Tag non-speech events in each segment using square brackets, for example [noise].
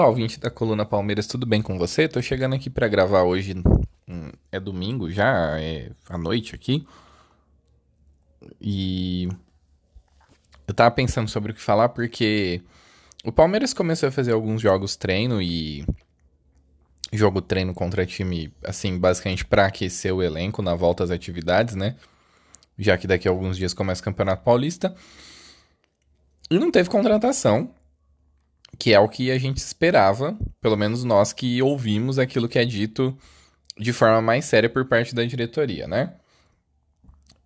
Olá, ouvinte da Coluna Palmeiras, tudo bem com você? Tô chegando aqui para gravar hoje, hum, é domingo já, é à noite aqui. E eu tava pensando sobre o que falar porque o Palmeiras começou a fazer alguns jogos treino e jogo treino contra time, assim, basicamente para aquecer o elenco na volta às atividades, né? Já que daqui a alguns dias começa o Campeonato Paulista. E não teve contratação que é o que a gente esperava, pelo menos nós que ouvimos aquilo que é dito de forma mais séria por parte da diretoria, né?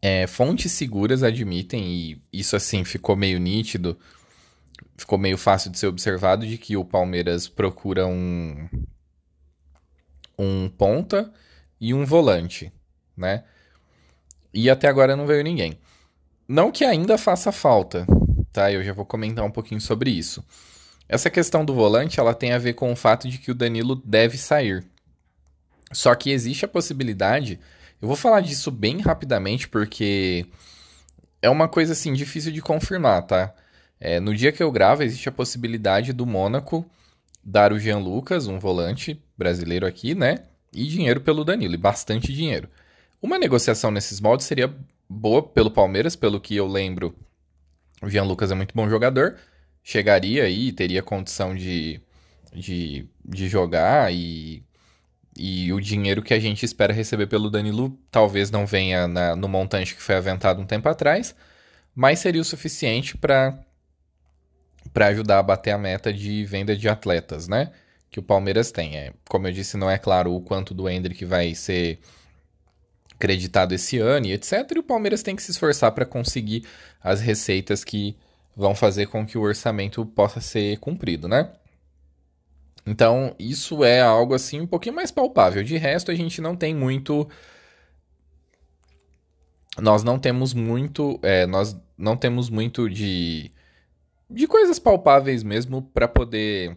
É, fontes seguras admitem, e isso assim ficou meio nítido, ficou meio fácil de ser observado, de que o Palmeiras procura um, um ponta e um volante, né? E até agora não veio ninguém. Não que ainda faça falta, tá? Eu já vou comentar um pouquinho sobre isso. Essa questão do volante, ela tem a ver com o fato de que o Danilo deve sair. Só que existe a possibilidade, eu vou falar disso bem rapidamente porque é uma coisa assim difícil de confirmar, tá? É, no dia que eu gravo, existe a possibilidade do Mônaco dar o Jean Lucas, um volante brasileiro aqui, né? E dinheiro pelo Danilo, e bastante dinheiro. Uma negociação nesses moldes seria boa pelo Palmeiras, pelo que eu lembro. O Jean Lucas é muito bom jogador chegaria aí, teria condição de, de, de jogar e, e o dinheiro que a gente espera receber pelo Danilo talvez não venha na, no montante que foi aventado um tempo atrás, mas seria o suficiente para para ajudar a bater a meta de venda de atletas, né? Que o Palmeiras tem. É, como eu disse, não é claro o quanto do Hendrick vai ser creditado esse ano e etc. E o Palmeiras tem que se esforçar para conseguir as receitas que vão fazer com que o orçamento possa ser cumprido, né? Então, isso é algo assim um pouquinho mais palpável. De resto, a gente não tem muito. Nós não temos muito. É, nós não temos muito de. de coisas palpáveis mesmo para poder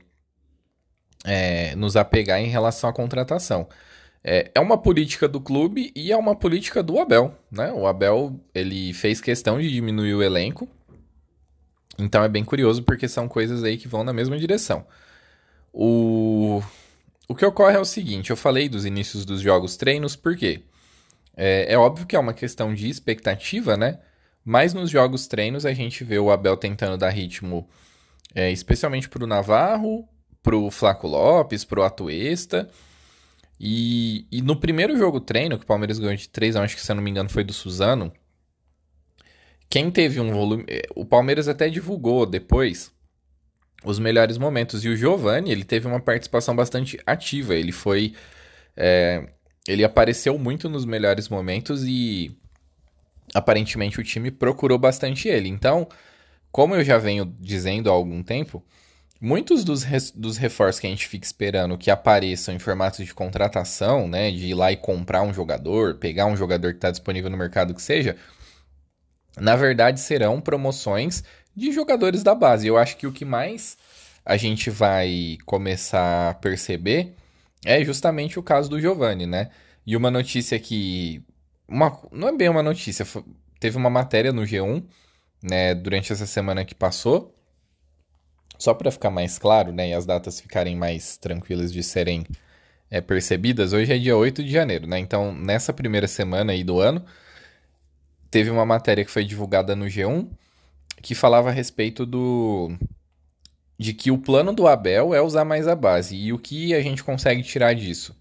é, nos apegar em relação à contratação. É, é uma política do clube e é uma política do Abel, né? O Abel ele fez questão de diminuir o elenco então é bem curioso porque são coisas aí que vão na mesma direção. O, o que ocorre é o seguinte: eu falei dos inícios dos jogos treinos, por quê? É, é óbvio que é uma questão de expectativa, né? Mas nos jogos treinos a gente vê o Abel tentando dar ritmo, é, especialmente pro Navarro, pro Flaco Lopes, pro Atuesta. E, e no primeiro jogo treino, que o Palmeiras ganhou de 3 acho que se eu não me engano foi do Suzano, quem teve um volume. Eh, o Palmeiras até divulgou depois os melhores momentos. E o Giovani, ele teve uma participação bastante ativa. Ele foi. É, ele apareceu muito nos melhores momentos e aparentemente o time procurou bastante ele. Então, como eu já venho dizendo há algum tempo, muitos dos, dos reforços que a gente fica esperando que apareçam em formato de contratação, né, de ir lá e comprar um jogador, pegar um jogador que está disponível no mercado que seja, na verdade serão promoções de jogadores da base. Eu acho que o que mais a gente vai começar a perceber é justamente o caso do Giovani, né? E uma notícia que. Uma, não é bem uma notícia, teve uma matéria no G1, né, durante essa semana que passou. Só para ficar mais claro, né, e as datas ficarem mais tranquilas de serem é, percebidas, hoje é dia 8 de janeiro, né? Então, nessa primeira semana aí do ano, teve uma matéria que foi divulgada no G1 que falava a respeito do de que o plano do Abel é usar mais a base. E o que a gente consegue tirar disso?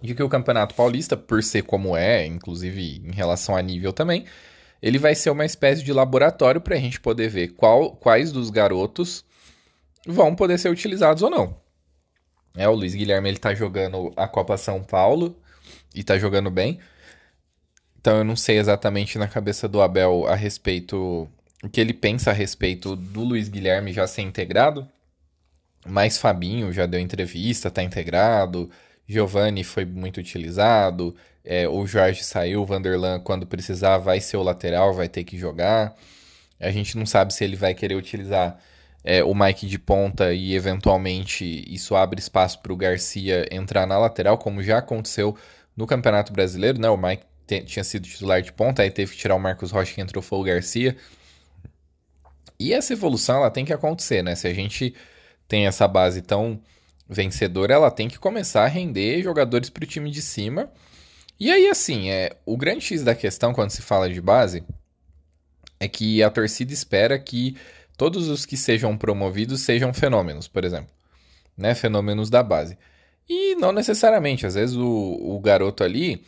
De que o Campeonato Paulista, por ser como é, inclusive em relação a nível também, ele vai ser uma espécie de laboratório para a gente poder ver qual, quais dos garotos vão poder ser utilizados ou não. É, o Luiz Guilherme ele tá jogando a Copa São Paulo e tá jogando bem. Então eu não sei exatamente na cabeça do Abel a respeito o que ele pensa a respeito do Luiz Guilherme já ser integrado. Mas Fabinho já deu entrevista, tá integrado. Giovanni foi muito utilizado. É, o Jorge saiu, Vanderlan, quando precisar, vai ser o lateral, vai ter que jogar. A gente não sabe se ele vai querer utilizar é, o Mike de ponta e eventualmente isso abre espaço para o Garcia entrar na lateral, como já aconteceu no Campeonato Brasileiro, né? O Mike tinha sido titular de ponta, aí teve que tirar o Marcos Rocha que entrou foi o Garcia. E essa evolução ela tem que acontecer, né? Se a gente tem essa base tão vencedora, ela tem que começar a render jogadores para o time de cima. E aí, assim, é, o grande X da questão quando se fala de base é que a torcida espera que todos os que sejam promovidos sejam fenômenos, por exemplo. Né? Fenômenos da base. E não necessariamente. Às vezes o, o garoto ali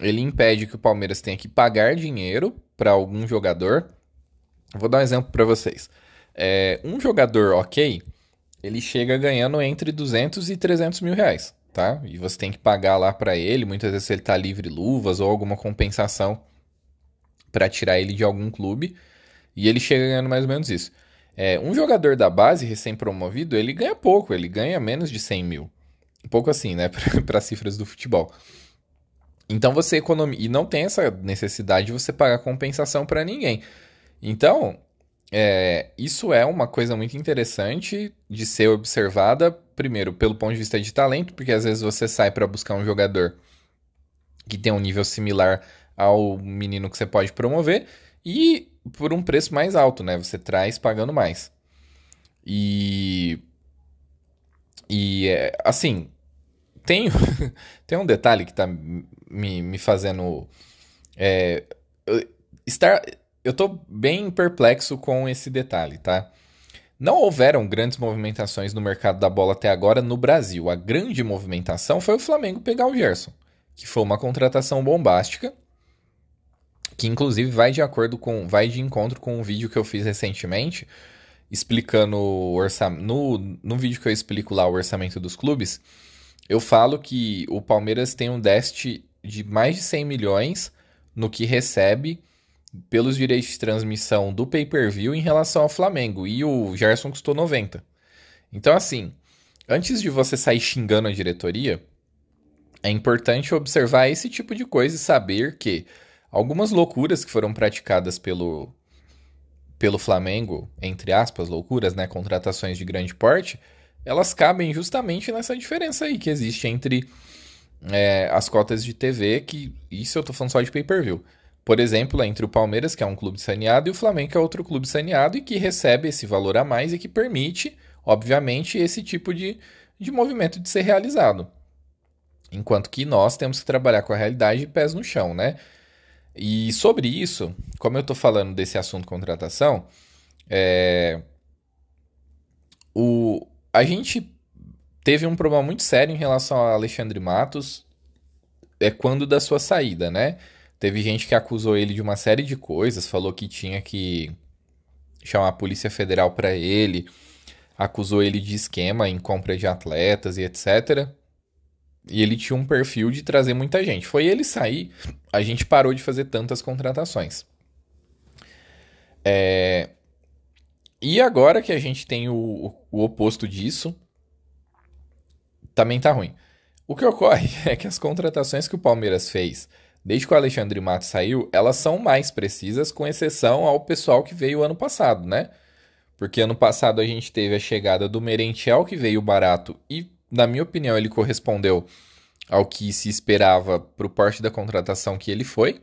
ele impede que o Palmeiras tenha que pagar dinheiro para algum jogador. Vou dar um exemplo para vocês. É, um jogador ok, ele chega ganhando entre 200 e 300 mil reais, tá? E você tem que pagar lá para ele, muitas vezes ele tá livre luvas ou alguma compensação para tirar ele de algum clube, e ele chega ganhando mais ou menos isso. É, um jogador da base recém-promovido, ele ganha pouco, ele ganha menos de 100 mil. Um pouco assim, né, [laughs] para cifras do futebol. Então você economiza. E não tem essa necessidade de você pagar compensação para ninguém. Então, é, isso é uma coisa muito interessante de ser observada, primeiro, pelo ponto de vista de talento, porque às vezes você sai para buscar um jogador que tem um nível similar ao menino que você pode promover e por um preço mais alto, né? Você traz pagando mais. E. E, é, assim, tem, [laughs] tem um detalhe que tá me, me fazendo. É, estar, eu tô bem perplexo com esse detalhe, tá? Não houveram grandes movimentações no mercado da bola até agora no Brasil. A grande movimentação foi o Flamengo pegar o Gerson, que foi uma contratação bombástica, que inclusive vai de acordo com, vai de encontro com um vídeo que eu fiz recentemente, explicando o orçamento. No, no vídeo que eu explico lá o orçamento dos clubes, eu falo que o Palmeiras tem um déficit de mais de 100 milhões no que recebe pelos direitos de transmissão do pay-per-view em relação ao Flamengo. E o Gerson custou 90. Então, assim, antes de você sair xingando a diretoria, é importante observar esse tipo de coisa e saber que algumas loucuras que foram praticadas pelo, pelo Flamengo, entre aspas, loucuras, né, contratações de grande porte, elas cabem justamente nessa diferença aí que existe entre é, as cotas de TV, que isso eu tô falando só de pay-per-view. Por exemplo, entre o Palmeiras, que é um clube saneado, e o Flamengo, que é outro clube saneado e que recebe esse valor a mais e que permite, obviamente, esse tipo de, de movimento de ser realizado. Enquanto que nós temos que trabalhar com a realidade de pés no chão, né? E sobre isso, como eu estou falando desse assunto contratação, é... o... a gente teve um problema muito sério em relação a Alexandre Matos é quando da sua saída, né? Teve gente que acusou ele de uma série de coisas, falou que tinha que chamar a Polícia Federal para ele, acusou ele de esquema em compra de atletas e etc. E ele tinha um perfil de trazer muita gente. Foi ele sair, a gente parou de fazer tantas contratações. É... E agora que a gente tem o, o oposto disso, também tá ruim. O que ocorre [laughs] é que as contratações que o Palmeiras fez desde que o Alexandre Matos saiu, elas são mais precisas, com exceção ao pessoal que veio ano passado, né? Porque ano passado a gente teve a chegada do Merentiel, que veio barato, e, na minha opinião, ele correspondeu ao que se esperava para o porte da contratação que ele foi.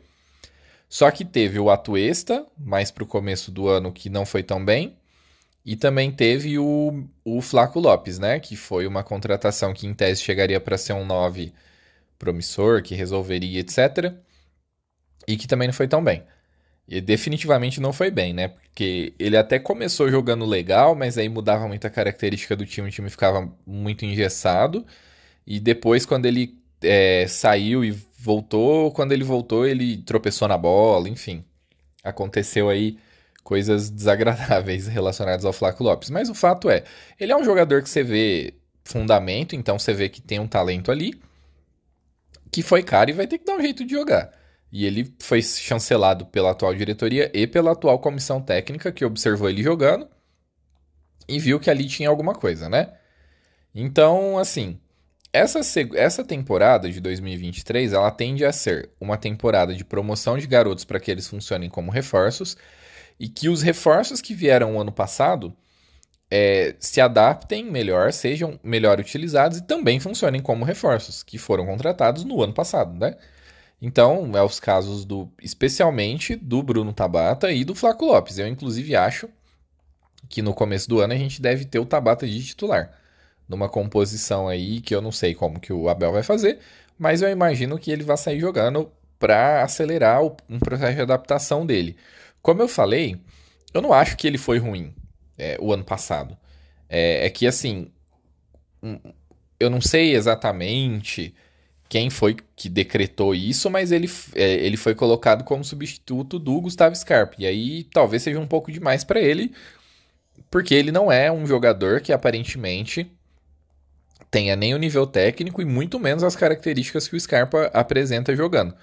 Só que teve o Atuesta, mais para o começo do ano, que não foi tão bem. E também teve o, o Flaco Lopes, né? Que foi uma contratação que em tese chegaria para ser um 9 promissor, que resolveria, etc. E que também não foi tão bem. E definitivamente não foi bem, né? Porque ele até começou jogando legal, mas aí mudava muita característica do time, o time ficava muito engessado. E depois, quando ele é, saiu e voltou, quando ele voltou, ele tropeçou na bola, enfim. Aconteceu aí coisas desagradáveis [laughs] relacionadas ao Flaco Lopes. Mas o fato é, ele é um jogador que você vê fundamento, então você vê que tem um talento ali, que foi caro e vai ter que dar um jeito de jogar. E ele foi chancelado pela atual diretoria e pela atual comissão técnica, que observou ele jogando e viu que ali tinha alguma coisa, né? Então, assim, essa, essa temporada de 2023 ela tende a ser uma temporada de promoção de garotos para que eles funcionem como reforços e que os reforços que vieram o ano passado é, se adaptem melhor, sejam melhor utilizados e também funcionem como reforços que foram contratados no ano passado, né? Então, é os casos do, especialmente do Bruno Tabata e do Flaco Lopes. Eu inclusive acho que no começo do ano a gente deve ter o Tabata de titular, numa composição aí que eu não sei como que o Abel vai fazer, mas eu imagino que ele vai sair jogando para acelerar um processo de adaptação dele. Como eu falei, eu não acho que ele foi ruim é, o ano passado. É, é que assim, eu não sei exatamente quem foi que decretou isso, mas ele, é, ele foi colocado como substituto do Gustavo Scarpa. E aí talvez seja um pouco demais para ele, porque ele não é um jogador que aparentemente tenha nem o nível técnico e muito menos as características que o Scarpa apresenta jogando.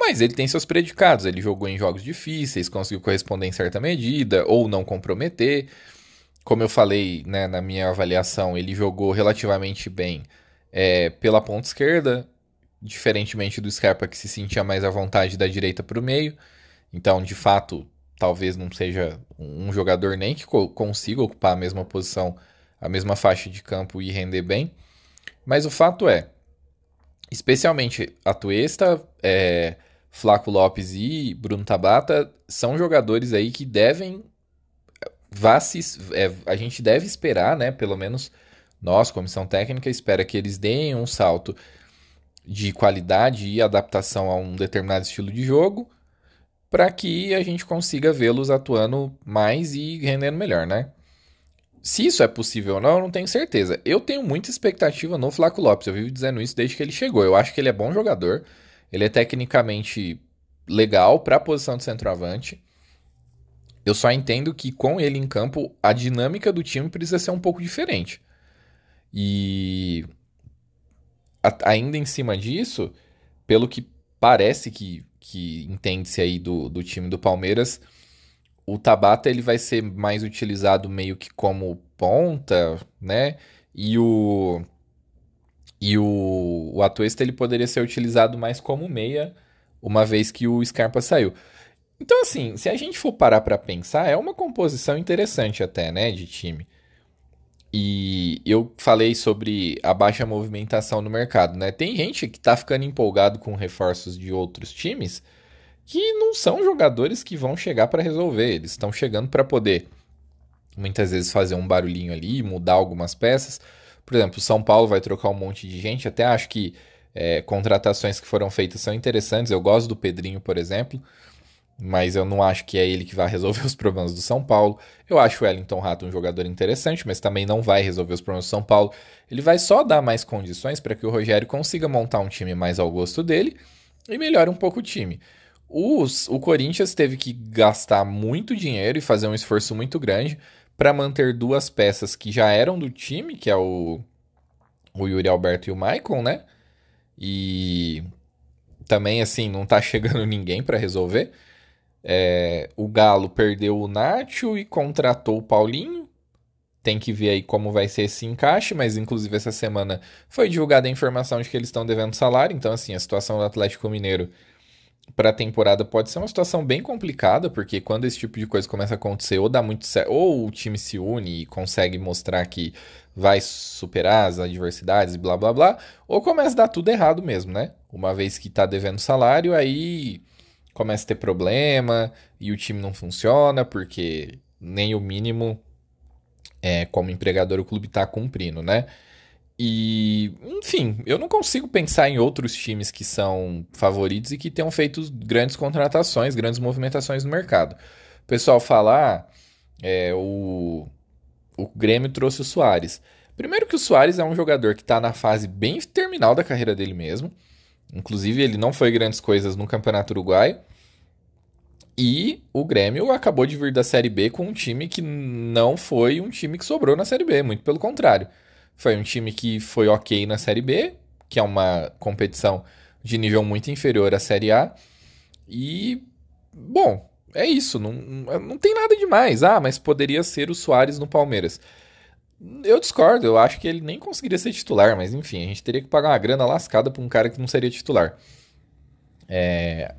Mas ele tem seus predicados. Ele jogou em jogos difíceis, conseguiu corresponder em certa medida, ou não comprometer. Como eu falei né, na minha avaliação, ele jogou relativamente bem é, pela ponta esquerda, diferentemente do Scarpa que se sentia mais à vontade da direita para o meio. Então, de fato, talvez não seja um jogador nem que consiga ocupar a mesma posição, a mesma faixa de campo e render bem. Mas o fato é, especialmente a Tuesta, é, Flaco Lopes e Bruno Tabata são jogadores aí que devem vá é, a gente deve esperar, né, pelo menos nós, comissão técnica, espera que eles deem um salto de qualidade e adaptação a um determinado estilo de jogo, para que a gente consiga vê-los atuando mais e rendendo melhor, né? Se isso é possível ou não, eu não tenho certeza. Eu tenho muita expectativa no Flaco Lopes, eu vivo dizendo isso desde que ele chegou. Eu acho que ele é bom jogador, ele é tecnicamente legal para a posição de centroavante. Eu só entendo que com ele em campo, a dinâmica do time precisa ser um pouco diferente. E a, ainda em cima disso, pelo que parece que, que entende-se aí do, do time do Palmeiras, o Tabata ele vai ser mais utilizado meio que como ponta, né? E o e o, o Atuesta ele poderia ser utilizado mais como meia, uma vez que o Scarpa saiu. Então, assim, se a gente for parar para pensar, é uma composição interessante até, né, de time. E eu falei sobre a baixa movimentação no mercado, né? Tem gente que tá ficando empolgado com reforços de outros times que não são jogadores que vão chegar para resolver. Eles estão chegando para poder muitas vezes fazer um barulhinho ali, mudar algumas peças. Por exemplo, o São Paulo vai trocar um monte de gente. Até acho que é, contratações que foram feitas são interessantes. Eu gosto do Pedrinho, por exemplo, mas eu não acho que é ele que vai resolver [laughs] os problemas do São Paulo. Eu acho o Wellington Rato um jogador interessante, mas também não vai resolver os problemas do São Paulo. Ele vai só dar mais condições para que o Rogério consiga montar um time mais ao gosto dele e melhore um pouco o time. Os, o Corinthians teve que gastar muito dinheiro e fazer um esforço muito grande para manter duas peças que já eram do time, que é o, o Yuri Alberto e o Maicon, né? E também, assim, não tá [laughs] chegando ninguém para resolver. É, o Galo perdeu o Nacho e contratou o Paulinho. Tem que ver aí como vai ser esse encaixe, mas inclusive essa semana foi divulgada a informação de que eles estão devendo salário. Então, assim, a situação do Atlético Mineiro para a temporada pode ser uma situação bem complicada, porque quando esse tipo de coisa começa a acontecer, ou dá muito certo, ou o time se une e consegue mostrar que vai superar as adversidades e blá blá blá, ou começa a dar tudo errado mesmo, né? Uma vez que tá devendo salário, aí começa a ter problema e o time não funciona, porque nem o mínimo é, como empregador o clube tá cumprindo, né? E, enfim, eu não consigo pensar em outros times que são favoritos e que tenham feito grandes contratações, grandes movimentações no mercado. O pessoal fala, ah, é, o, o Grêmio trouxe o Soares. Primeiro que o Soares é um jogador que está na fase bem terminal da carreira dele mesmo. Inclusive, ele não foi grandes coisas no Campeonato Uruguaio. E o Grêmio acabou de vir da Série B com um time que não foi um time que sobrou na Série B, muito pelo contrário. Foi um time que foi ok na Série B, que é uma competição de nível muito inferior à Série A. E, bom, é isso. Não, não tem nada demais. Ah, mas poderia ser o Soares no Palmeiras. Eu discordo, eu acho que ele nem conseguiria ser titular, mas enfim, a gente teria que pagar uma grana lascada pra um cara que não seria titular. É...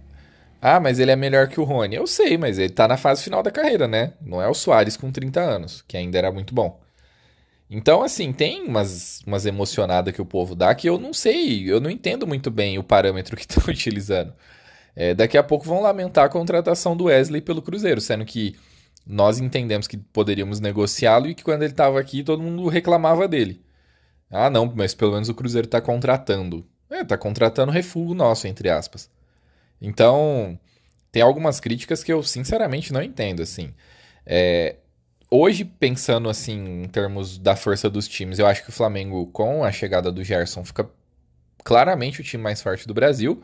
Ah, mas ele é melhor que o Rony. Eu sei, mas ele tá na fase final da carreira, né? Não é o Soares com 30 anos, que ainda era muito bom. Então, assim, tem umas, umas emocionadas que o povo dá que eu não sei, eu não entendo muito bem o parâmetro que [laughs] estão utilizando. É, daqui a pouco vão lamentar a contratação do Wesley pelo Cruzeiro, sendo que nós entendemos que poderíamos negociá-lo e que quando ele estava aqui todo mundo reclamava dele. Ah, não, mas pelo menos o Cruzeiro está contratando. É, está contratando refúgio nosso, entre aspas. Então, tem algumas críticas que eu sinceramente não entendo, assim. É, hoje, pensando assim, em termos da força dos times, eu acho que o Flamengo, com a chegada do Gerson, fica claramente o time mais forte do Brasil.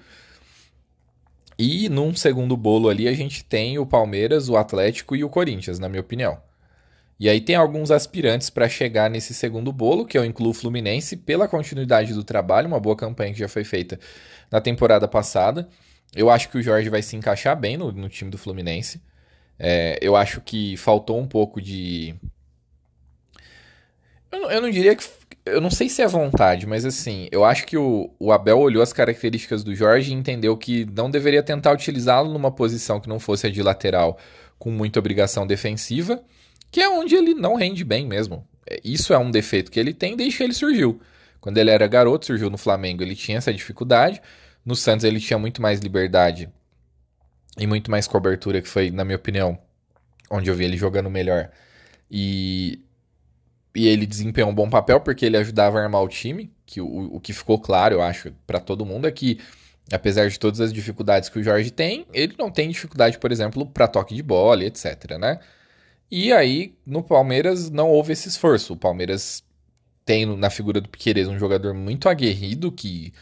E num segundo bolo ali, a gente tem o Palmeiras, o Atlético e o Corinthians, na minha opinião. E aí tem alguns aspirantes para chegar nesse segundo bolo, que eu incluo o Fluminense, pela continuidade do trabalho, uma boa campanha que já foi feita na temporada passada. Eu acho que o Jorge vai se encaixar bem no, no time do Fluminense. É, eu acho que faltou um pouco de. Eu não, eu não, diria que. Eu não sei se é vontade, mas assim, eu acho que o, o Abel olhou as características do Jorge e entendeu que não deveria tentar utilizá-lo numa posição que não fosse a de lateral com muita obrigação defensiva, que é onde ele não rende bem mesmo. É, isso é um defeito que ele tem desde que ele surgiu. Quando ele era garoto, surgiu no Flamengo, ele tinha essa dificuldade. No Santos ele tinha muito mais liberdade e muito mais cobertura, que foi, na minha opinião, onde eu vi ele jogando melhor. E, e ele desempenhou um bom papel porque ele ajudava a armar o time, que o, o que ficou claro, eu acho, para todo mundo é que apesar de todas as dificuldades que o Jorge tem, ele não tem dificuldade, por exemplo, para toque de bola, etc, né? E aí, no Palmeiras não houve esse esforço. O Palmeiras tem na figura do Piqueires um jogador muito aguerrido que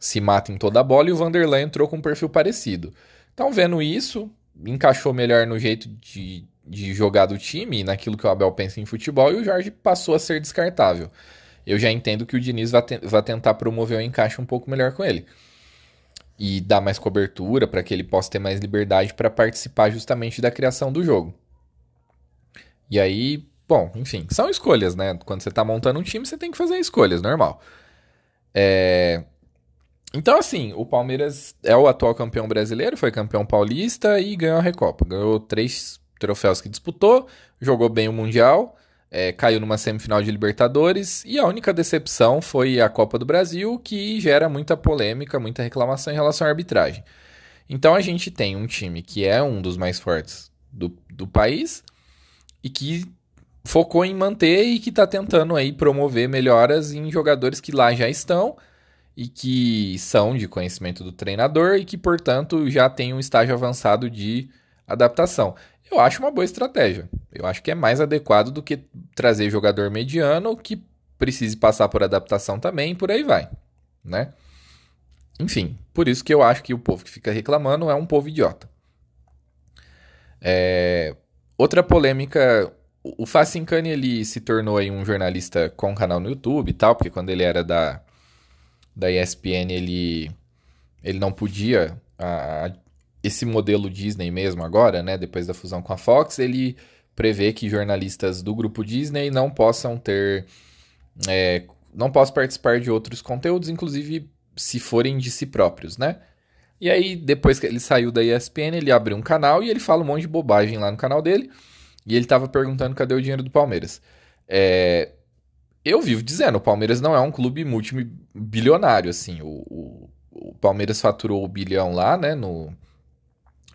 se mata em toda a bola e o Vanderlei entrou com um perfil parecido. Então, vendo isso, encaixou melhor no jeito de, de jogar do time, naquilo que o Abel pensa em futebol, e o Jorge passou a ser descartável. Eu já entendo que o Diniz vai, te vai tentar promover o encaixe um pouco melhor com ele. E dar mais cobertura para que ele possa ter mais liberdade para participar justamente da criação do jogo. E aí, bom, enfim, são escolhas, né? Quando você está montando um time, você tem que fazer escolhas, normal. É... Então, assim, o Palmeiras é o atual campeão brasileiro, foi campeão paulista e ganhou a Recopa. Ganhou três troféus que disputou, jogou bem o Mundial, é, caiu numa semifinal de Libertadores e a única decepção foi a Copa do Brasil, que gera muita polêmica, muita reclamação em relação à arbitragem. Então a gente tem um time que é um dos mais fortes do, do país e que focou em manter e que está tentando aí promover melhoras em jogadores que lá já estão e que são de conhecimento do treinador e que, portanto, já têm um estágio avançado de adaptação. Eu acho uma boa estratégia. Eu acho que é mais adequado do que trazer jogador mediano que precise passar por adaptação também e por aí vai, né? Enfim, por isso que eu acho que o povo que fica reclamando é um povo idiota. É... Outra polêmica, o Facincani ele se tornou aí um jornalista com canal no YouTube e tal, porque quando ele era da da ESPN ele, ele não podia. A, esse modelo Disney mesmo agora, né, depois da fusão com a Fox, ele prevê que jornalistas do grupo Disney não possam ter. É, não possam participar de outros conteúdos, inclusive se forem de si próprios, né? E aí, depois que ele saiu da ESPN, ele abriu um canal e ele fala um monte de bobagem lá no canal dele. E ele tava perguntando cadê o dinheiro do Palmeiras. É, eu vivo dizendo, o Palmeiras não é um clube multibilionário, assim. O, o, o Palmeiras faturou o bilhão lá, né, no,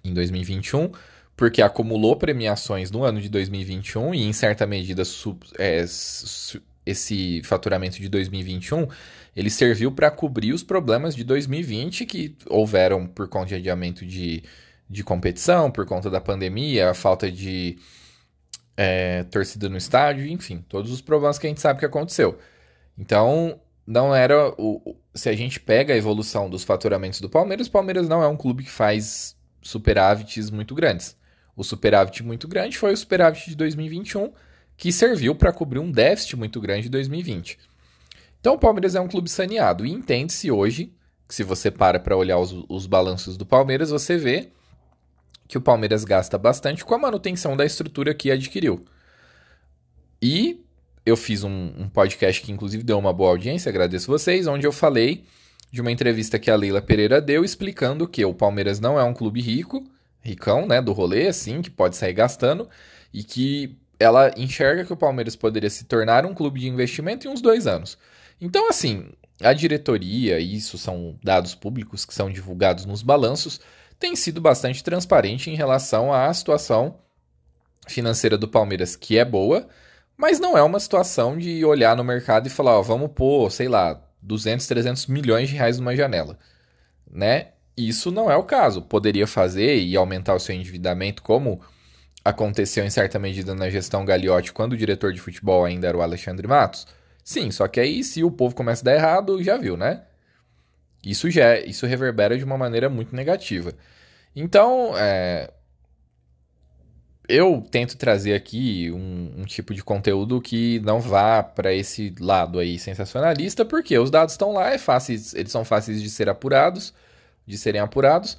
em 2021, porque acumulou premiações no ano de 2021 e, em certa medida, sub, é, su, esse faturamento de 2021 ele serviu para cobrir os problemas de 2020 que houveram por conta de adiamento de, de competição, por conta da pandemia, a falta de é, torcida no estádio, enfim, todos os problemas que a gente sabe que aconteceu. Então, não era o, se a gente pega a evolução dos faturamentos do Palmeiras, o Palmeiras não é um clube que faz superávites muito grandes. O superávit muito grande foi o superávit de 2021, que serviu para cobrir um déficit muito grande de 2020. Então o Palmeiras é um clube saneado e entende-se hoje que se você para para olhar os, os balanços do Palmeiras, você vê que o Palmeiras gasta bastante com a manutenção da estrutura que adquiriu. E eu fiz um, um, podcast que inclusive deu uma boa audiência, agradeço vocês, onde eu falei de uma entrevista que a Leila Pereira deu explicando que o Palmeiras não é um clube rico, ricão, né, do rolê, assim, que pode sair gastando, e que ela enxerga que o Palmeiras poderia se tornar um clube de investimento em uns dois anos. Então, assim, a diretoria, e isso são dados públicos que são divulgados nos balanços, tem sido bastante transparente em relação à situação financeira do Palmeiras, que é boa, mas não é uma situação de olhar no mercado e falar, ó, vamos pôr, sei lá, 200, 300 milhões de reais numa janela, né? Isso não é o caso. Poderia fazer e aumentar o seu endividamento, como aconteceu em certa medida na gestão Gagliotti, quando o diretor de futebol ainda era o Alexandre Matos? Sim, só que aí se o povo começa a dar errado, já viu, né? Isso já isso reverbera de uma maneira muito negativa. Então, é, eu tento trazer aqui um, um, tipo de conteúdo que não vá para esse lado aí sensacionalista, porque os dados estão lá, é fáceis, eles são fáceis de ser apurados, de serem apurados.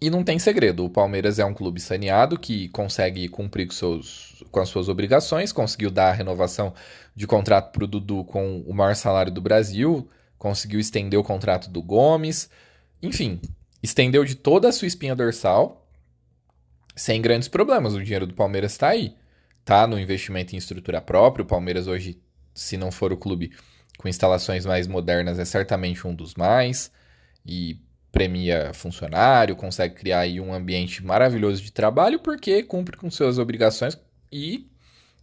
E não tem segredo, o Palmeiras é um clube saneado que consegue cumprir com, seus, com as suas obrigações, conseguiu dar a renovação de contrato para o Dudu com o maior salário do Brasil, conseguiu estender o contrato do Gomes, enfim, estendeu de toda a sua espinha dorsal sem grandes problemas. O dinheiro do Palmeiras está aí. Tá no investimento em estrutura própria. O Palmeiras hoje, se não for o clube com instalações mais modernas, é certamente um dos mais. E premia funcionário, consegue criar aí um ambiente maravilhoso de trabalho porque cumpre com suas obrigações e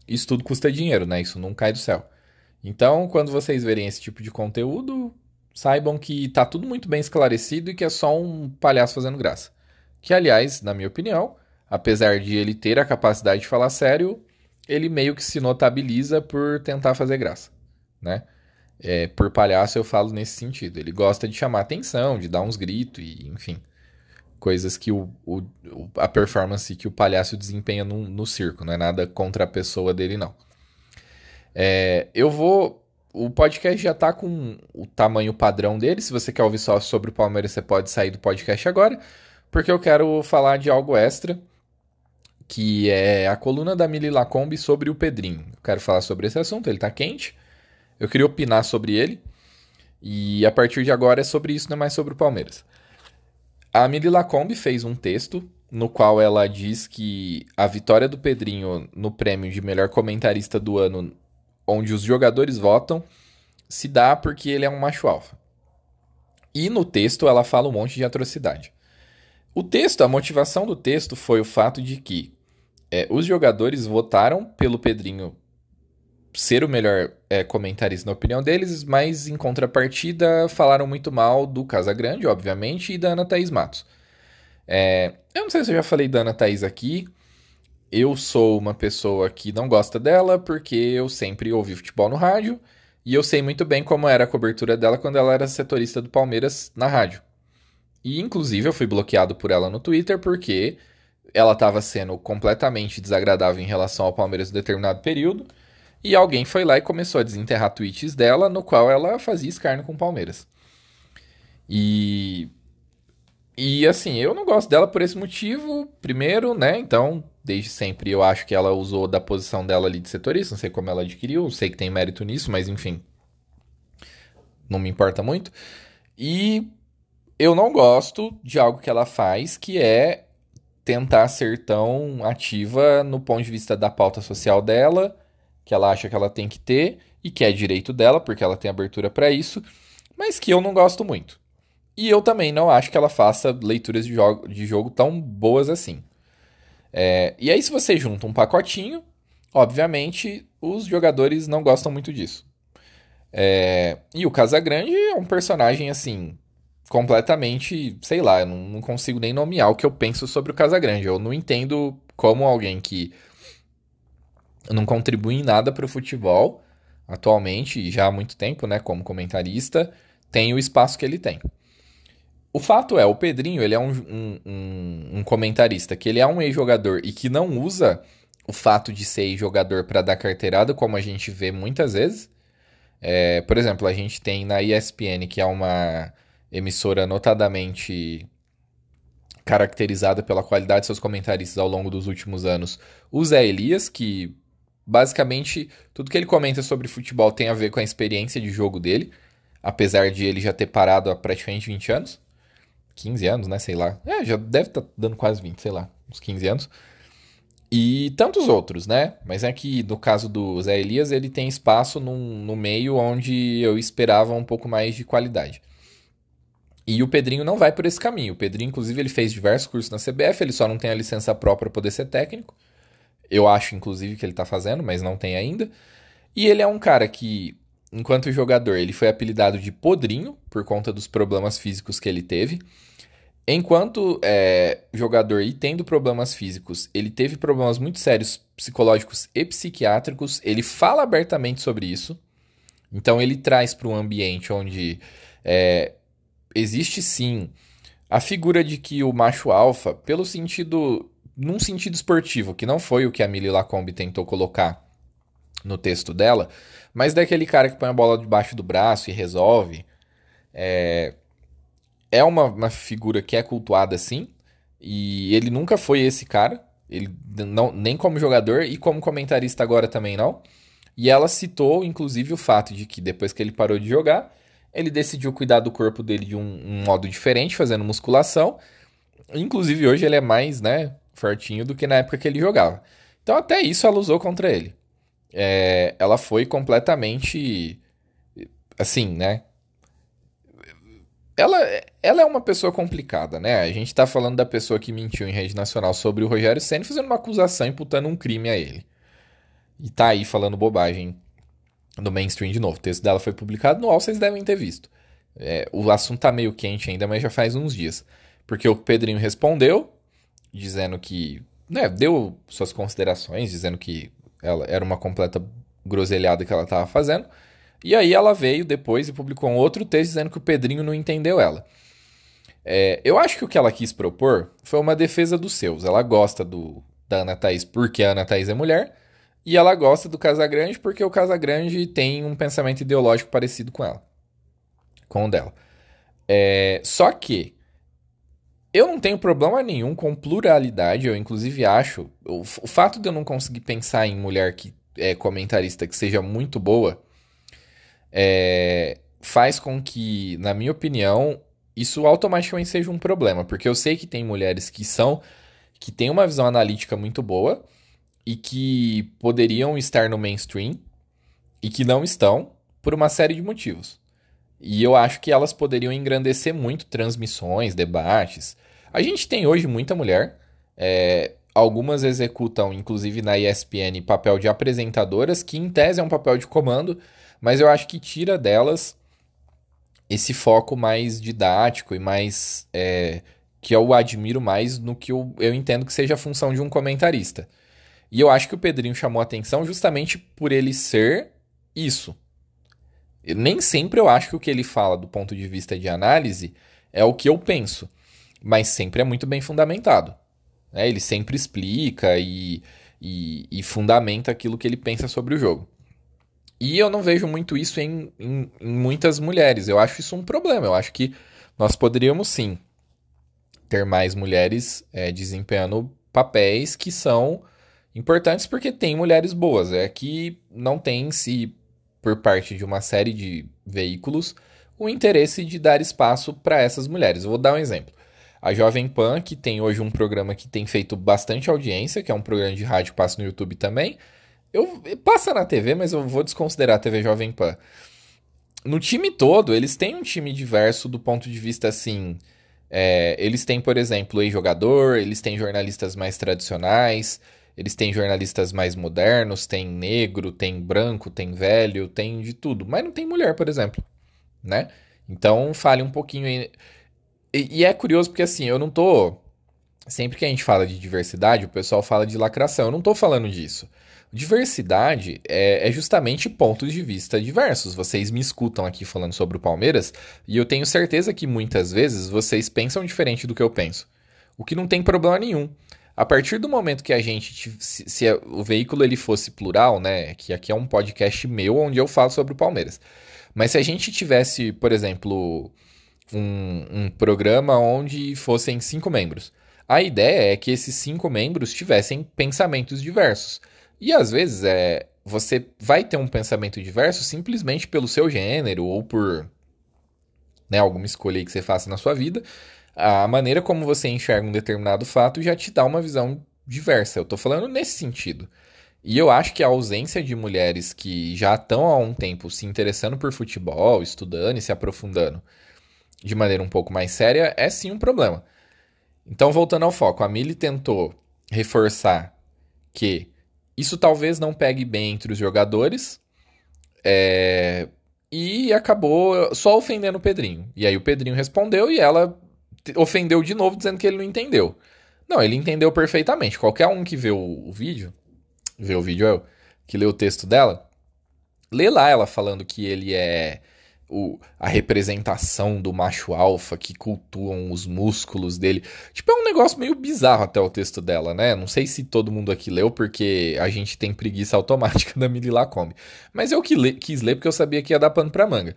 isso tudo custa dinheiro, né? Isso não cai do céu. Então, quando vocês verem esse tipo de conteúdo, saibam que tá tudo muito bem esclarecido e que é só um palhaço fazendo graça. Que, aliás, na minha opinião, apesar de ele ter a capacidade de falar sério, ele meio que se notabiliza por tentar fazer graça, né? É, por palhaço eu falo nesse sentido. Ele gosta de chamar atenção, de dar uns gritos e, enfim, coisas que o, o a performance que o palhaço desempenha no, no, circo, não é nada contra a pessoa dele, não. É, eu vou. O podcast já tá com o tamanho padrão dele. Se você quer ouvir só sobre o Palmeiras, você pode sair do podcast agora, porque eu quero falar de algo extra que é a coluna da Mili Lacombe sobre o Pedrinho. Eu quero falar sobre esse assunto, ele tá quente. Eu queria opinar sobre ele. E a partir de agora é sobre isso, não é mais sobre o Palmeiras. A Mili Lacombe fez um texto no qual ela diz que a vitória do Pedrinho no prêmio de melhor comentarista do ano, onde os jogadores votam, se dá porque ele é um macho alfa. E no texto ela fala um monte de atrocidade. O texto, a motivação do texto foi o fato de que é, os jogadores votaram pelo Pedrinho ser o melhor é, comentarista na opinião deles, mas em contrapartida falaram muito mal do Casagrande, obviamente, e da Ana Thaís Matos. É, eu não sei se eu já falei da Ana Thaís aqui. Eu sou uma pessoa que não gosta dela porque eu sempre ouvi futebol no rádio e eu sei muito bem como era a cobertura dela quando ela era setorista do Palmeiras na rádio. E inclusive eu fui bloqueado por ela no Twitter porque ela estava sendo completamente desagradável em relação ao Palmeiras em determinado período. E alguém foi lá e começou a desenterrar tweets dela, no qual ela fazia escárnio com o Palmeiras. E. E assim, eu não gosto dela por esse motivo, primeiro, né? Então, desde sempre eu acho que ela usou da posição dela ali de setorista, não sei como ela adquiriu, sei que tem mérito nisso, mas enfim. Não me importa muito. E eu não gosto de algo que ela faz, que é tentar ser tão ativa no ponto de vista da pauta social dela, que ela acha que ela tem que ter e que é direito dela, porque ela tem abertura para isso, mas que eu não gosto muito. E eu também não acho que ela faça leituras de jogo, de jogo tão boas assim. É, e aí, se você junta um pacotinho, obviamente os jogadores não gostam muito disso. É, e o Casagrande é um personagem assim completamente, sei lá, eu não, não consigo nem nomear o que eu penso sobre o Casagrande. Eu não entendo como alguém que não contribui em nada para o futebol atualmente, e já há muito tempo, né, como comentarista, tem o espaço que ele tem. O fato é, o Pedrinho, ele é um, um, um, comentarista que ele é um ex-jogador e que não usa o fato de ser ex-jogador para dar carteirada, como a gente vê muitas vezes. É, por exemplo, a gente tem na ESPN, que é uma emissora notadamente caracterizada pela qualidade de seus comentaristas ao longo dos últimos anos, o Zé Elias, que basicamente tudo que ele comenta sobre futebol tem a ver com a experiência de jogo dele, apesar de ele já ter parado há praticamente 20 anos. 15 anos, né? Sei lá. É, já deve estar tá dando quase 20, sei lá, uns 15 anos. E tantos outros, né? Mas é que no caso do Zé Elias, ele tem espaço num, no meio onde eu esperava um pouco mais de qualidade. E o Pedrinho não vai por esse caminho. O Pedrinho, inclusive, ele fez diversos cursos na CBF, ele só não tem a licença própria para poder ser técnico. Eu acho, inclusive, que ele está fazendo, mas não tem ainda. E ele é um cara que, enquanto jogador, ele foi apelidado de Podrinho, por conta dos problemas físicos que ele teve. Enquanto é, jogador e tendo problemas físicos, ele teve problemas muito sérios psicológicos e psiquiátricos. Ele fala abertamente sobre isso. Então ele traz para um ambiente onde é, existe sim a figura de que o macho alfa, pelo sentido, num sentido esportivo, que não foi o que a Millie Lacombe tentou colocar no texto dela, mas daquele cara que põe a bola debaixo do braço e resolve. É, é uma, uma figura que é cultuada assim, e ele nunca foi esse cara, ele não, nem como jogador e como comentarista agora também não. E ela citou, inclusive, o fato de que depois que ele parou de jogar, ele decidiu cuidar do corpo dele de um, um modo diferente, fazendo musculação. Inclusive, hoje ele é mais, né, fortinho do que na época que ele jogava. Então, até isso ela usou contra ele. É, ela foi completamente. Assim, né? ela, ela é uma pessoa complicada, né? A gente tá falando da pessoa que mentiu em rede nacional sobre o Rogério Senna, fazendo uma acusação imputando um crime a ele. E tá aí falando bobagem no mainstream de novo. O texto dela foi publicado no UOL, vocês devem ter visto. É, o assunto tá meio quente ainda, mas já faz uns dias. Porque o Pedrinho respondeu, dizendo que. Né, deu suas considerações, dizendo que ela era uma completa groselhada que ela tava fazendo. E aí ela veio depois e publicou um outro texto dizendo que o Pedrinho não entendeu ela. É, eu acho que o que ela quis propor foi uma defesa dos seus. Ela gosta do, da Ana Thaís porque a Ana Thaís é mulher, e ela gosta do Casagrande porque o Casagrande tem um pensamento ideológico parecido com ela. Com o dela. É, só que eu não tenho problema nenhum com pluralidade, eu inclusive acho. O, o fato de eu não conseguir pensar em mulher que é comentarista que seja muito boa é, faz com que, na minha opinião, isso automaticamente seja um problema, porque eu sei que tem mulheres que são que têm uma visão analítica muito boa e que poderiam estar no mainstream e que não estão por uma série de motivos. E eu acho que elas poderiam engrandecer muito transmissões, debates. A gente tem hoje muita mulher. É, algumas executam, inclusive na ESPN, papel de apresentadoras, que em tese é um papel de comando, mas eu acho que tira delas esse foco mais didático e mais. É, que eu admiro mais no que eu, eu entendo que seja a função de um comentarista. E eu acho que o Pedrinho chamou atenção justamente por ele ser isso. Nem sempre eu acho que o que ele fala do ponto de vista de análise é o que eu penso, mas sempre é muito bem fundamentado. Né? Ele sempre explica e, e, e fundamenta aquilo que ele pensa sobre o jogo. E eu não vejo muito isso em, em, em, muitas mulheres. Eu acho isso um problema. Eu acho que nós poderíamos sim ter mais mulheres é, desempenhando papéis que são importantes porque tem mulheres boas. É que não tem se por parte de uma série de veículos o interesse de dar espaço para essas mulheres. Eu vou dar um exemplo. A Jovem Pan, que tem hoje um programa que tem feito bastante audiência, que é um programa de rádio que passa no YouTube também, eu, passa na TV, mas eu vou desconsiderar a TV Jovem Pan. No time todo, eles têm um time diverso do ponto de vista assim. É, eles têm, por exemplo, ex-jogador, eles têm jornalistas mais tradicionais, eles têm jornalistas mais modernos, tem negro, tem branco, tem velho, tem de tudo. Mas não tem mulher, por exemplo, né? Então, fale um pouquinho aí. E, é curioso porque, assim, eu não tô sempre que a gente fala de diversidade, o pessoal fala de lacração. Eu não estou falando disso. Diversidade é, é, justamente pontos de vista diversos. Vocês me escutam aqui falando sobre o Palmeiras e eu tenho certeza que muitas vezes vocês pensam diferente do que eu penso. O que não tem problema nenhum. A partir do momento que a gente, se, se o veículo ele fosse plural, né, que aqui é um podcast meu onde eu falo sobre o Palmeiras. Mas se a gente tivesse, por exemplo, um, um programa onde fossem cinco membros, a ideia é que esses cinco membros tivessem pensamentos diversos. E às vezes é, você vai ter um pensamento diverso simplesmente pelo seu gênero ou por né, alguma escolha que você faça na sua vida. A maneira como você enxerga um determinado fato já te dá uma visão diversa. Eu estou falando nesse sentido. E eu acho que a ausência de mulheres que já estão há um tempo se interessando por futebol, estudando e se aprofundando de maneira um pouco mais séria é sim um problema. Então, voltando ao foco, a Mili tentou reforçar que isso talvez não pegue bem entre os jogadores é... e acabou só ofendendo o Pedrinho. E aí o Pedrinho respondeu e ela ofendeu de novo dizendo que ele não entendeu. Não, ele entendeu perfeitamente. Qualquer um que vê o, o vídeo, vê o vídeo eu, que lê o texto dela, lê lá ela falando que ele é o, a representação do macho alfa que cultuam os músculos dele. Tipo, é um negócio meio bizarro até o texto dela, né? Não sei se todo mundo aqui leu, porque a gente tem preguiça automática [laughs] da Mili Lacombe. Mas eu que le quis ler porque eu sabia que ia dar pano pra manga.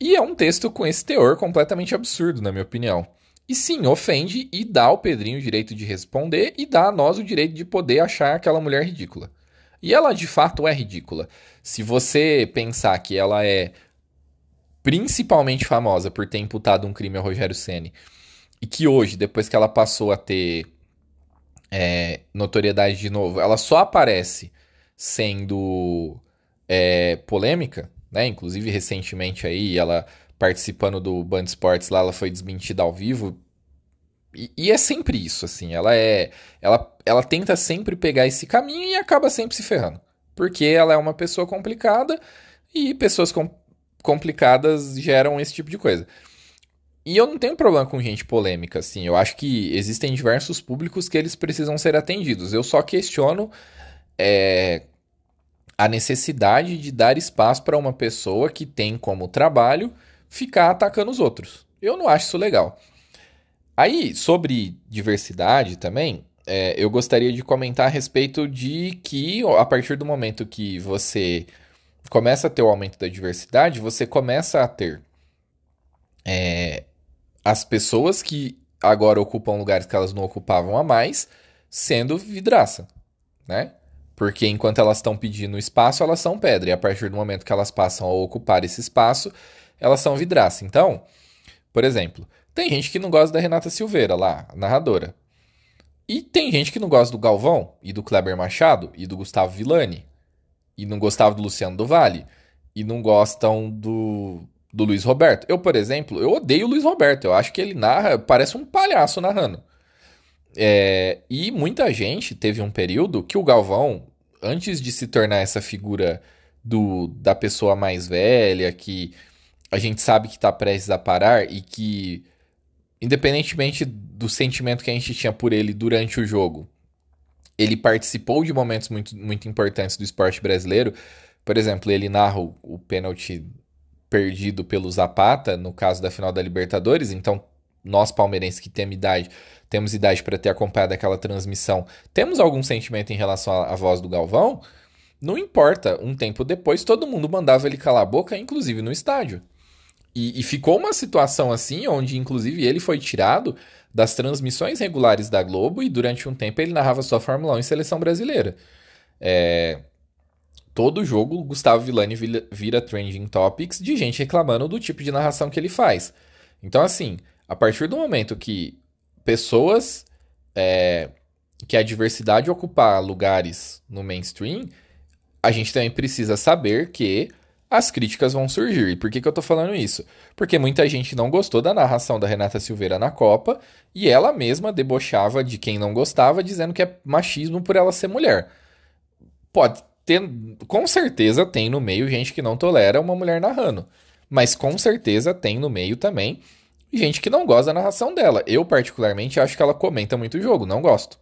E é um texto com esse teor completamente absurdo, na minha opinião. E sim, ofende e dá ao Pedrinho o direito de responder e dá a nós o direito de poder achar aquela mulher ridícula. E ela de fato é ridícula. Se você pensar que ela é principalmente famosa por ter imputado um crime ao Rogério Ceni e que hoje, depois que ela passou a ter é, notoriedade de novo, ela só aparece sendo é, polêmica, né? Inclusive recentemente aí, ela participando do Band Sports lá, ela foi desmentida ao vivo. E, e, é sempre isso, assim. Ela é, ela, ela tenta sempre pegar esse caminho e acaba sempre se ferrando, porque ela é uma pessoa complicada e pessoas com complicadas geram esse tipo de coisa. E eu não tenho problema com gente polêmica, assim. Eu acho que existem diversos públicos que eles precisam ser atendidos. Eu só questiono é, a necessidade de dar espaço para uma pessoa que tem como trabalho ficar atacando os outros. Eu não acho isso legal. Aí, sobre diversidade também, é, eu gostaria de comentar a respeito de que, a partir do momento que você começa a ter o aumento da diversidade, você começa a ter é, as pessoas que agora ocupam lugares que elas não ocupavam a mais, sendo vidraça, né? Porque enquanto elas estão pedindo espaço, elas são pedra. E a partir do momento que elas passam a ocupar esse espaço, elas são vidraça. Então, por exemplo, tem gente que não gosta da Renata Silveira lá, narradora. E tem gente que não gosta do Galvão, e do Kleber Machado, e do Gustavo Villani e não gostavam do Luciano do Vale e não gostam do, do Luiz Roberto. Eu, por exemplo, eu odeio o Luiz Roberto. Eu acho que ele narra, parece um palhaço narrando. É, e muita gente teve um período que o Galvão, antes de se tornar essa figura do, da pessoa mais velha, que a gente sabe que está prestes a parar e que, independentemente do sentimento que a gente tinha por ele durante o jogo, ele participou de momentos muito, muito importantes do esporte brasileiro. Por exemplo, ele narra o, o pênalti perdido pelo Zapata, no caso da final da Libertadores. Então, nós palmeirenses que temos idade, temos idade para ter acompanhado aquela transmissão, temos algum sentimento em relação à, à voz do Galvão? Não importa, um tempo depois todo mundo mandava ele calar a boca, inclusive no estádio. E, e, ficou uma situação assim, onde inclusive ele foi tirado das transmissões regulares da Globo e durante um tempo ele narrava só Fórmula 1 em seleção brasileira. É... Todo jogo, Gustavo Villani vira trending topics de gente reclamando do tipo de narração que ele faz. Então, assim, a partir do momento que pessoas é... que a diversidade ocupar lugares no mainstream, a gente também precisa saber que as críticas vão surgir. E por que, que eu tô falando isso? Porque muita gente não gostou da narração da Renata Silveira na Copa e ela mesma debochava de quem não gostava, dizendo que é machismo por ela ser mulher. Pode ter, com certeza tem no meio gente que não tolera uma mulher narrando, mas com certeza tem no meio também gente que não gosta da narração dela. Eu, particularmente, acho que ela comenta muito o jogo, não gosto.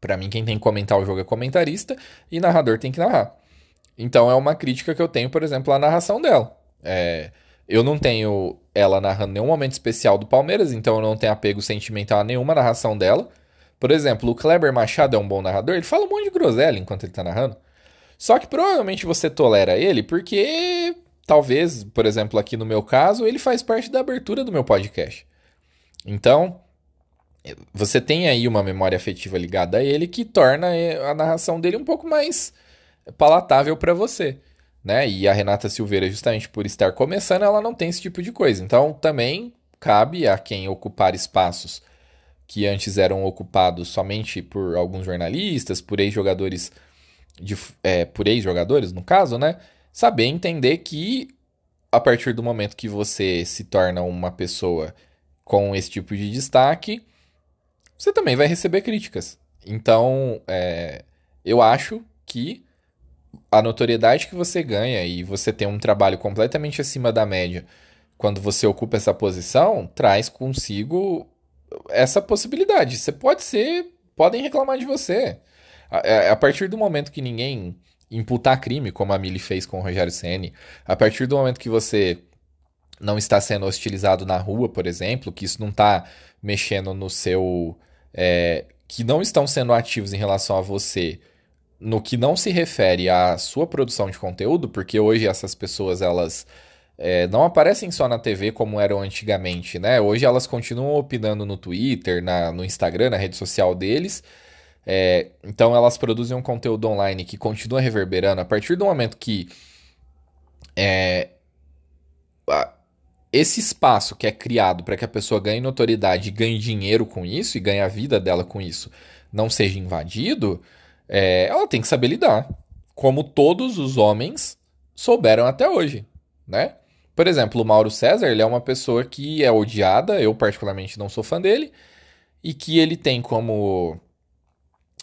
Para mim, quem tem que comentar o jogo é comentarista e narrador tem que narrar. Então, é uma crítica que eu tenho, por exemplo, à narração dela. É, eu não tenho ela narrando nenhum momento especial do Palmeiras, então eu não tenho apego sentimental a nenhuma narração dela. Por exemplo, o Kleber Machado é um bom narrador, ele fala um monte de groselha enquanto ele tá narrando. Só que provavelmente você tolera ele porque talvez, por exemplo, aqui no meu caso, ele faz parte da abertura do meu podcast. Então, você tem aí uma memória afetiva ligada a ele que torna a narração dele um pouco mais palatável para você. Né? E a Renata Silveira, justamente por estar começando, ela não tem esse tipo de coisa. Então, também cabe a quem ocupar espaços que antes eram ocupados somente por alguns jornalistas, por ex-jogadores é, por ex-jogadores, no caso, né? Saber entender que a partir do momento que você se torna uma pessoa com esse tipo de destaque, você também vai receber críticas. Então, é, eu acho que a notoriedade que você ganha e você tem um trabalho completamente acima da média quando você ocupa essa posição, traz consigo essa possibilidade. Você pode ser, podem reclamar de você. A, é, a partir do momento que ninguém imputar crime, como a Mili fez com o Rogério Ceni, a partir do momento que você não está sendo hostilizado na rua, por exemplo, que isso não está mexendo no seu. É, que não estão sendo ativos em relação a você no que não se refere à sua produção de conteúdo, porque hoje essas pessoas elas é, não aparecem só na TV como eram antigamente, né? Hoje elas continuam opinando no Twitter, na, no Instagram, na rede social deles, é, então elas produzem um conteúdo online que continua reverberando. A partir do momento que é, esse espaço que é criado para que a pessoa ganhe notoriedade, ganhe dinheiro com isso e ganhe a vida dela com isso, não seja invadido, é, ela tem que saber lidar, como todos os homens souberam até hoje, né? Por exemplo, o Mauro César, ele é uma pessoa que é odiada, eu particularmente não sou fã dele, e que ele tem como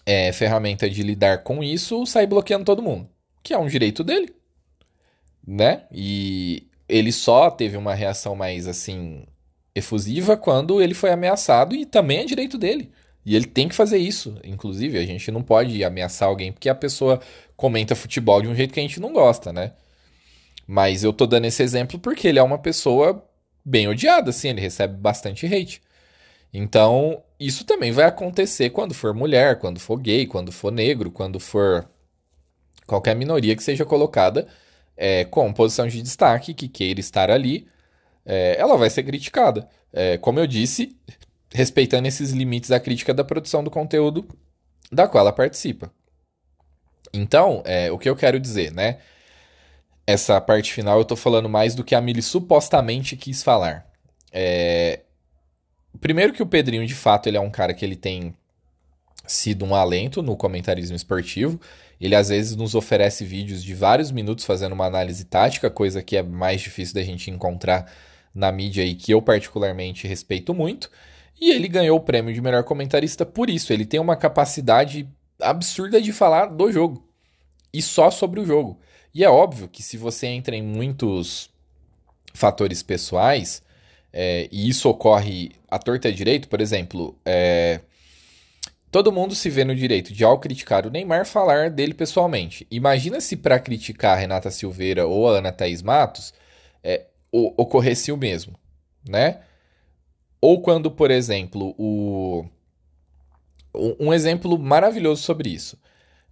é, ferramenta de lidar com isso, sai bloqueando todo mundo. Que é um direito dele. Né? E ele só teve uma reação mais assim efusiva quando ele foi ameaçado e também é direito dele. E ele tem que fazer isso. Inclusive, a gente não pode ameaçar alguém porque a pessoa comenta futebol de um jeito que a gente não gosta, né? Mas eu tô dando esse exemplo porque ele é uma pessoa bem odiada, assim, ele recebe bastante hate. Então, isso também vai acontecer quando for mulher, quando for gay, quando for negro, quando for qualquer minoria que seja colocada é, com posição de destaque, que queira estar ali, é, ela vai ser criticada. É, como eu disse, respeitando esses limites da crítica da produção do conteúdo da qual ela participa. Então, é, o que eu quero dizer, né? Essa parte final eu tô falando mais do que a Mili supostamente quis falar. É, Primeiro que o Pedrinho, de fato, ele é um cara que ele tem sido um alento no comentarismo esportivo. Ele às vezes nos oferece vídeos de vários minutos fazendo uma análise tática, coisa que é mais difícil da gente encontrar na mídia e que eu particularmente respeito muito. E ele ganhou o prêmio de melhor comentarista por isso. Ele tem uma capacidade absurda de falar do jogo e só sobre o jogo. E é óbvio que se você entra em muitos fatores pessoais, é, e isso ocorre à torta e direito, por exemplo, é, todo mundo se vê no direito de, ao criticar o Neymar, falar dele pessoalmente. Imagina se para criticar a Renata Silveira ou a Ana Thaís Matos é, o, ocorresse o mesmo, né? Ou quando, por exemplo, o... Um exemplo maravilhoso sobre isso.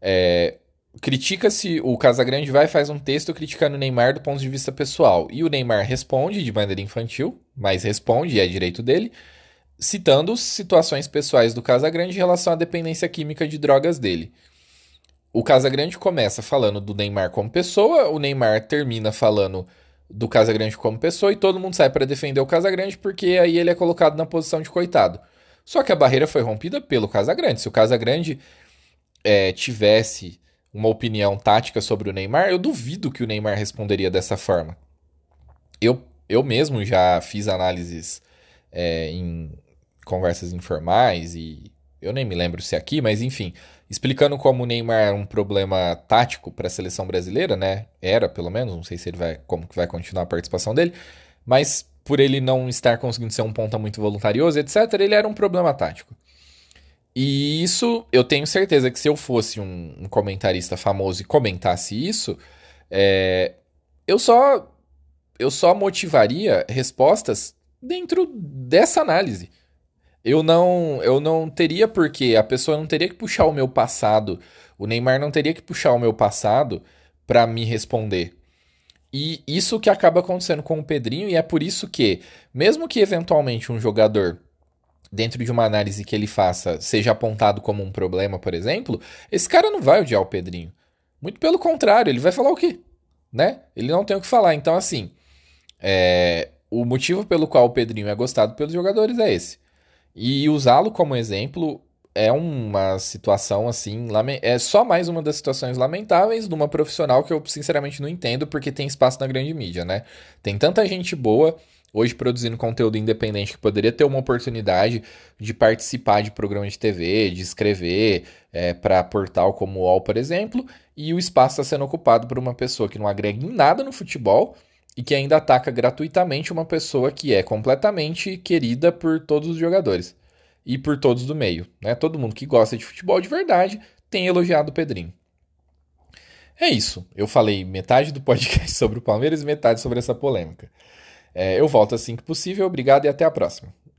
É, critica-se, o Casagrande vai faz um texto criticando o Neymar do ponto de vista pessoal. E o Neymar responde de maneira infantil, mas responde, e é direito dele, citando situações pessoais do Casagrande em relação à dependência química de drogas dele. O Casagrande começa falando do Neymar como pessoa, o Neymar termina falando do Casagrande como pessoa e todo mundo sai para defender o Casagrande porque aí ele é colocado na posição de coitado. Só que a barreira foi rompida pelo Casagrande. Se o Casagrande é, tivesse uma opinião tática sobre o Neymar, eu duvido que o Neymar responderia dessa forma. Eu, eu mesmo já fiz análises é, em conversas informais e eu nem me lembro se é aqui, mas enfim, explicando como o Neymar é um problema tático para a seleção brasileira, né? Era, pelo menos, não sei se ele vai como que vai continuar a participação dele, mas por ele não estar conseguindo ser um ponta muito voluntarioso, etc., ele era um problema tático. E isso, eu tenho certeza que se eu fosse um, um comentarista famoso e comentasse isso, é, eu só eu só motivaria respostas dentro dessa análise. Eu não eu não teria porque a pessoa não teria que puxar o meu passado, o Neymar não teria que puxar o meu passado para me responder. E isso que acaba acontecendo com o Pedrinho e é por isso que, mesmo que eventualmente um jogador dentro de uma análise que ele faça, seja apontado como um problema, por exemplo, esse cara não vai odiar o Pedrinho. Muito pelo contrário, ele vai falar o quê? Né? Ele não tem o que falar. Então, assim, é... o motivo pelo qual o Pedrinho é gostado pelos jogadores é esse. E usá-lo como exemplo é uma situação assim, é só mais uma das situações lamentáveis de uma profissional que eu sinceramente não entendo porque tem espaço na grande mídia, né? Tem tanta gente boa hoje produzindo conteúdo independente que poderia ter uma oportunidade de participar de programa de TV, de escrever é, para portal como o UOL, por exemplo, e o espaço está sendo ocupado por uma pessoa que não agrega em nada no futebol e que ainda ataca gratuitamente uma pessoa que é completamente querida por todos os jogadores e por todos do meio. Né? Todo mundo que gosta de futebol de verdade tem elogiado o Pedrinho. É isso. Eu falei metade do podcast [laughs] sobre o Palmeiras e metade sobre essa polêmica. É, eu volto assim que possível. Obrigado e até a próxima.